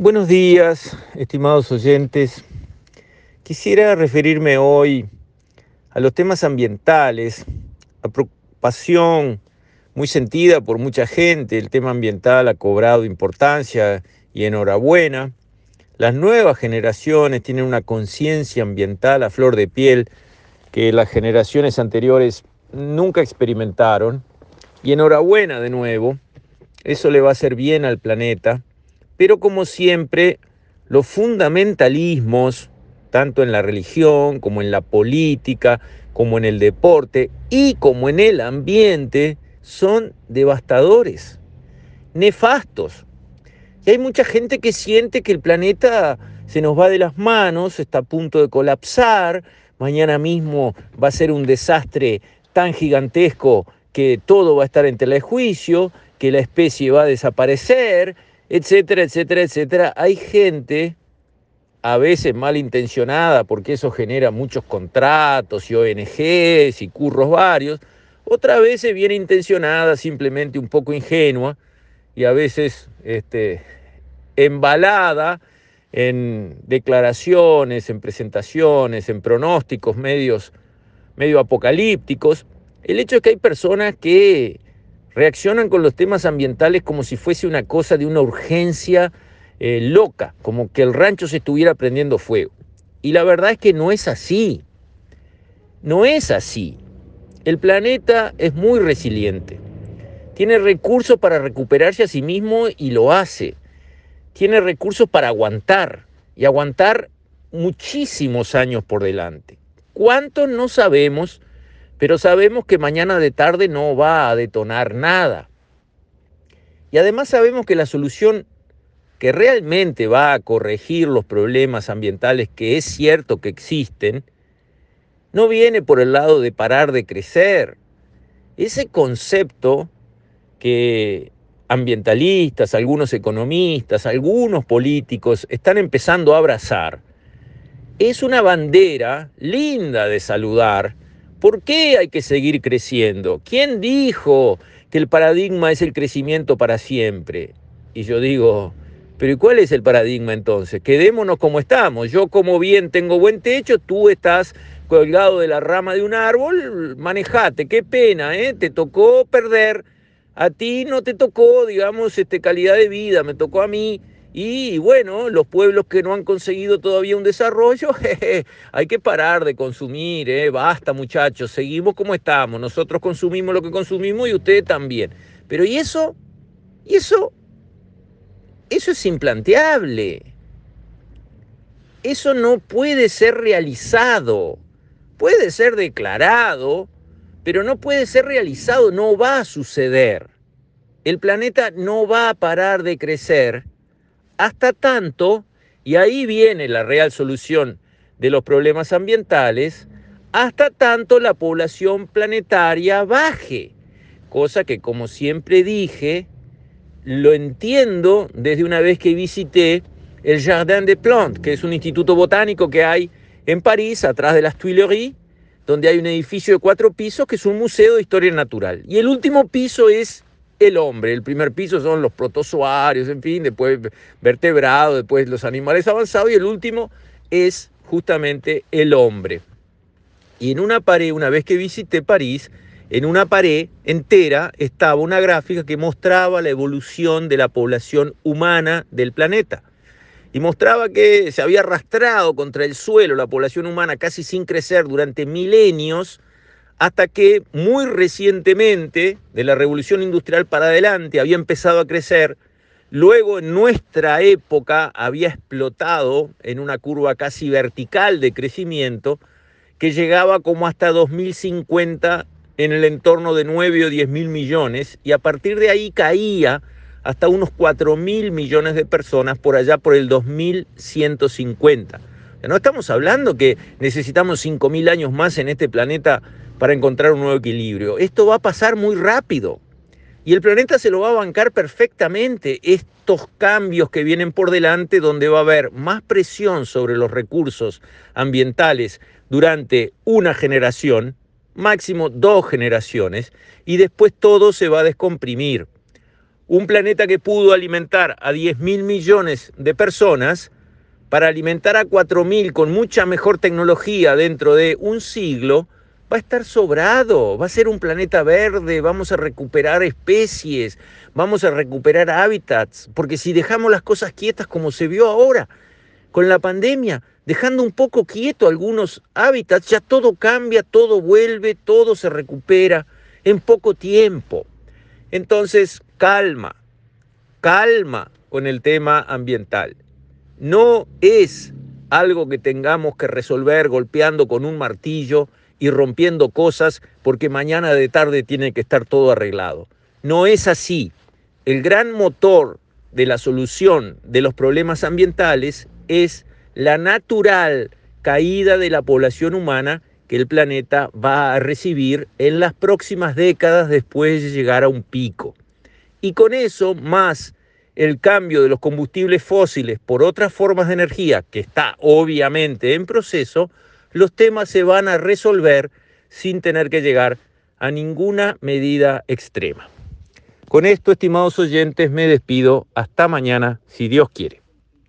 Buenos días, estimados oyentes. Quisiera referirme hoy a los temas ambientales, a preocupación muy sentida por mucha gente. El tema ambiental ha cobrado importancia y enhorabuena. Las nuevas generaciones tienen una conciencia ambiental a flor de piel que las generaciones anteriores nunca experimentaron. Y enhorabuena de nuevo. Eso le va a hacer bien al planeta pero como siempre, los fundamentalismos, tanto en la religión como en la política, como en el deporte y como en el ambiente, son devastadores, nefastos. Y hay mucha gente que siente que el planeta se nos va de las manos, está a punto de colapsar, mañana mismo va a ser un desastre tan gigantesco que todo va a estar en tela de juicio, que la especie va a desaparecer, etcétera, etcétera, etcétera. Hay gente, a veces malintencionada, porque eso genera muchos contratos y ONGs y curros varios, otras veces bien intencionada, simplemente un poco ingenua y a veces este, embalada en declaraciones, en presentaciones, en pronósticos medios, medio apocalípticos. El hecho es que hay personas que reaccionan con los temas ambientales como si fuese una cosa de una urgencia eh, loca, como que el rancho se estuviera prendiendo fuego. Y la verdad es que no es así. No es así. El planeta es muy resiliente. Tiene recursos para recuperarse a sí mismo y lo hace. Tiene recursos para aguantar y aguantar muchísimos años por delante. ¿Cuántos no sabemos? Pero sabemos que mañana de tarde no va a detonar nada. Y además sabemos que la solución que realmente va a corregir los problemas ambientales que es cierto que existen, no viene por el lado de parar de crecer. Ese concepto que ambientalistas, algunos economistas, algunos políticos están empezando a abrazar, es una bandera linda de saludar, ¿Por qué hay que seguir creciendo? ¿Quién dijo que el paradigma es el crecimiento para siempre? Y yo digo, pero ¿y cuál es el paradigma entonces? Quedémonos como estamos. Yo como bien tengo buen techo, tú estás colgado de la rama de un árbol, manejate, qué pena, ¿eh? Te tocó perder. A ti no te tocó, digamos, este, calidad de vida, me tocó a mí y bueno, los pueblos que no han conseguido todavía un desarrollo, hay que parar de consumir, ¿eh? basta muchachos, seguimos como estamos, nosotros consumimos lo que consumimos y ustedes también. Pero ¿y eso? ¿Y eso? Eso es implanteable. Eso no puede ser realizado. Puede ser declarado, pero no puede ser realizado, no va a suceder. El planeta no va a parar de crecer hasta tanto, y ahí viene la real solución de los problemas ambientales, hasta tanto la población planetaria baje, cosa que como siempre dije, lo entiendo desde una vez que visité el Jardin des Plantes, que es un instituto botánico que hay en París, atrás de las Tuileries, donde hay un edificio de cuatro pisos que es un museo de historia natural. Y el último piso es el hombre. El primer piso son los protozoarios, en fin, después vertebrados, después los animales avanzados y el último es justamente el hombre. Y en una pared, una vez que visité París, en una pared entera estaba una gráfica que mostraba la evolución de la población humana del planeta. Y mostraba que se había arrastrado contra el suelo la población humana casi sin crecer durante milenios, hasta que muy recientemente, de la revolución industrial para adelante, había empezado a crecer, luego en nuestra época había explotado en una curva casi vertical de crecimiento, que llegaba como hasta 2050 en el entorno de 9 o 10 mil millones, y a partir de ahí caía hasta unos 4 mil millones de personas por allá por el 2150. No estamos hablando que necesitamos 5 mil años más en este planeta para encontrar un nuevo equilibrio. Esto va a pasar muy rápido y el planeta se lo va a bancar perfectamente. Estos cambios que vienen por delante, donde va a haber más presión sobre los recursos ambientales durante una generación, máximo dos generaciones, y después todo se va a descomprimir. Un planeta que pudo alimentar a 10 mil millones de personas, para alimentar a 4 mil con mucha mejor tecnología dentro de un siglo, va a estar sobrado, va a ser un planeta verde, vamos a recuperar especies, vamos a recuperar hábitats, porque si dejamos las cosas quietas como se vio ahora con la pandemia, dejando un poco quieto algunos hábitats, ya todo cambia, todo vuelve, todo se recupera en poco tiempo. Entonces, calma, calma con el tema ambiental. No es algo que tengamos que resolver golpeando con un martillo y rompiendo cosas porque mañana de tarde tiene que estar todo arreglado. No es así. El gran motor de la solución de los problemas ambientales es la natural caída de la población humana que el planeta va a recibir en las próximas décadas después de llegar a un pico. Y con eso, más el cambio de los combustibles fósiles por otras formas de energía, que está obviamente en proceso, los temas se van a resolver sin tener que llegar a ninguna medida extrema. Con esto, estimados oyentes, me despido. Hasta mañana, si Dios quiere.